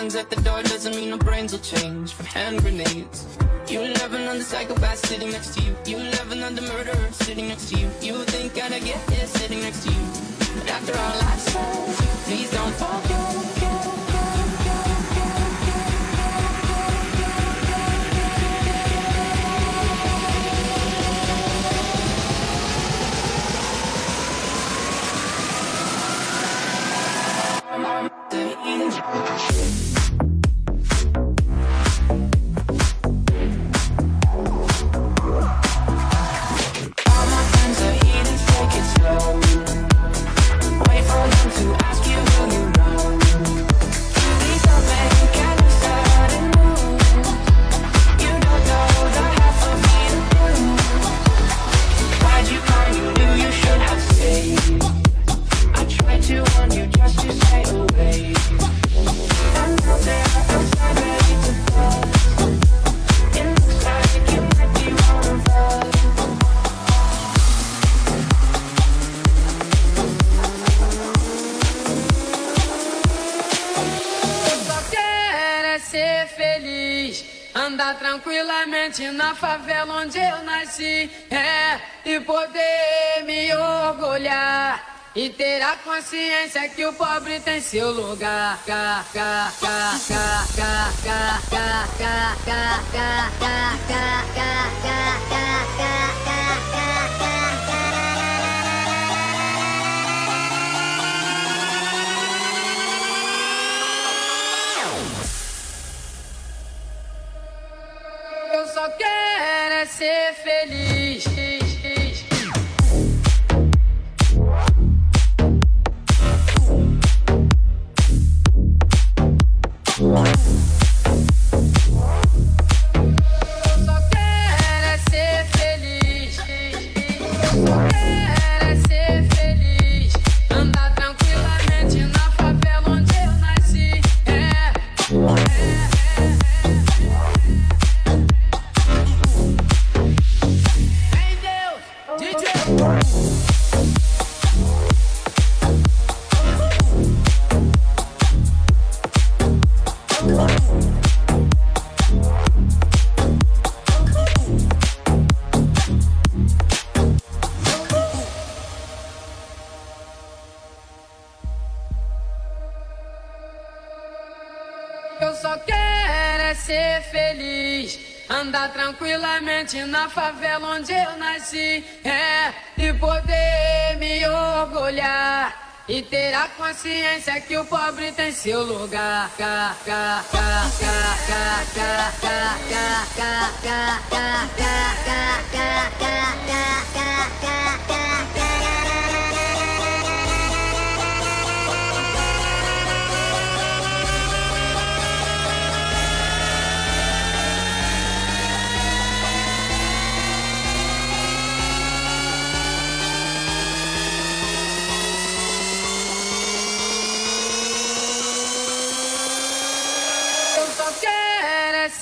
Guns at the door doesn't mean our brains will change from hand grenades. You loving on the psychopath sitting next to you. You loving on the murderer sitting next to you. You think I'd get here sitting next to you. But after all I've said, please don't forget. the evil. Tranquilamente na favela onde eu nasci. É, e poder me orgulhar. E ter a consciência que o pobre tem seu lugar. Só quero é ser feliz. Na favela onde eu nasci. É, e poder me orgulhar. E ter a consciência que o pobre tem seu lugar.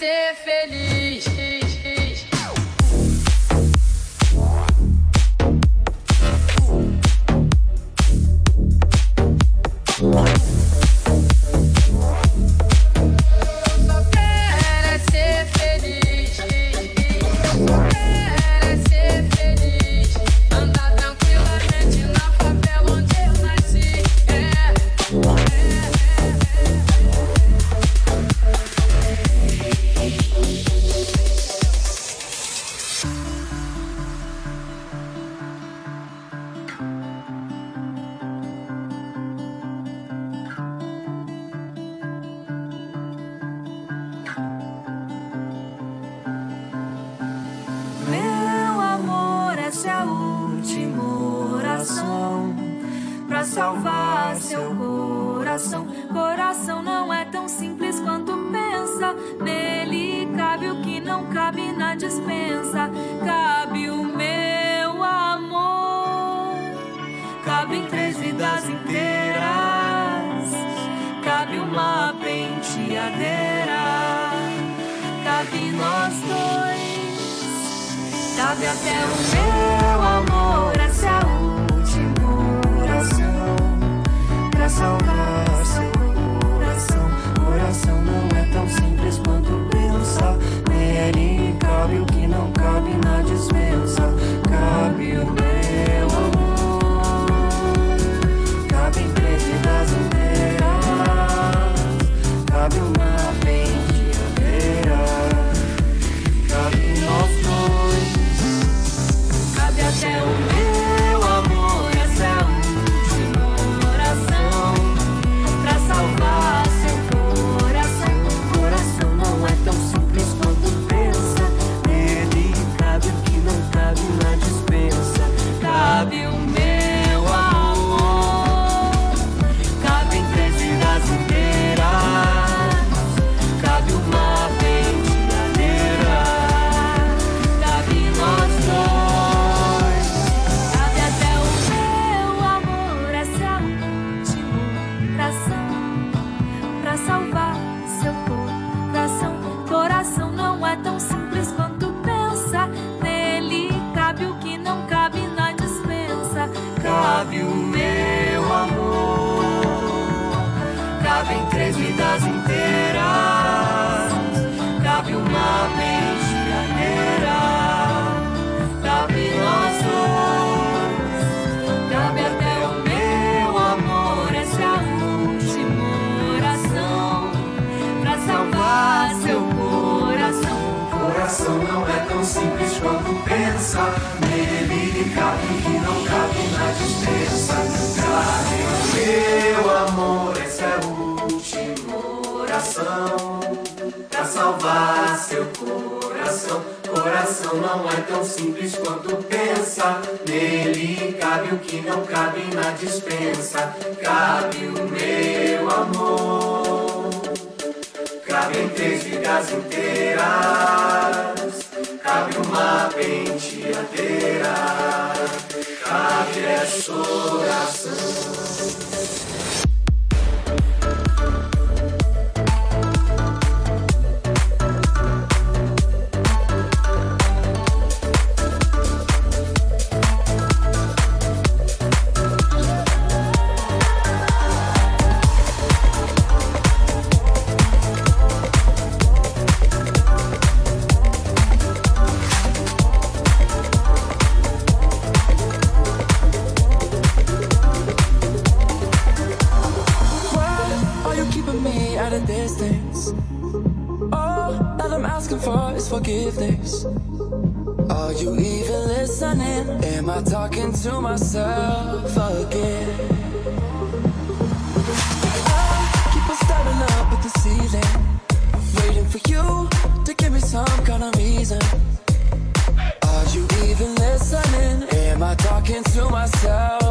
ser feliz. cabe, que não cabe nas o Meu amor, essa é a última oração pra salvar seu coração. Coração não é tão simples quanto pensa. Nele cabe o que não cabe na dispensa. Cabe o meu amor, cabe em três vidas inteiras cabe uma penteadeira, cabe essa oração. myself again. I keep on staring up at the ceiling, waiting for you to give me some kind of reason. Are you even listening? Am I talking to myself?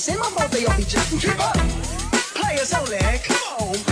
Say my mobile, y'all be jumping. Keep up. Players only, come on.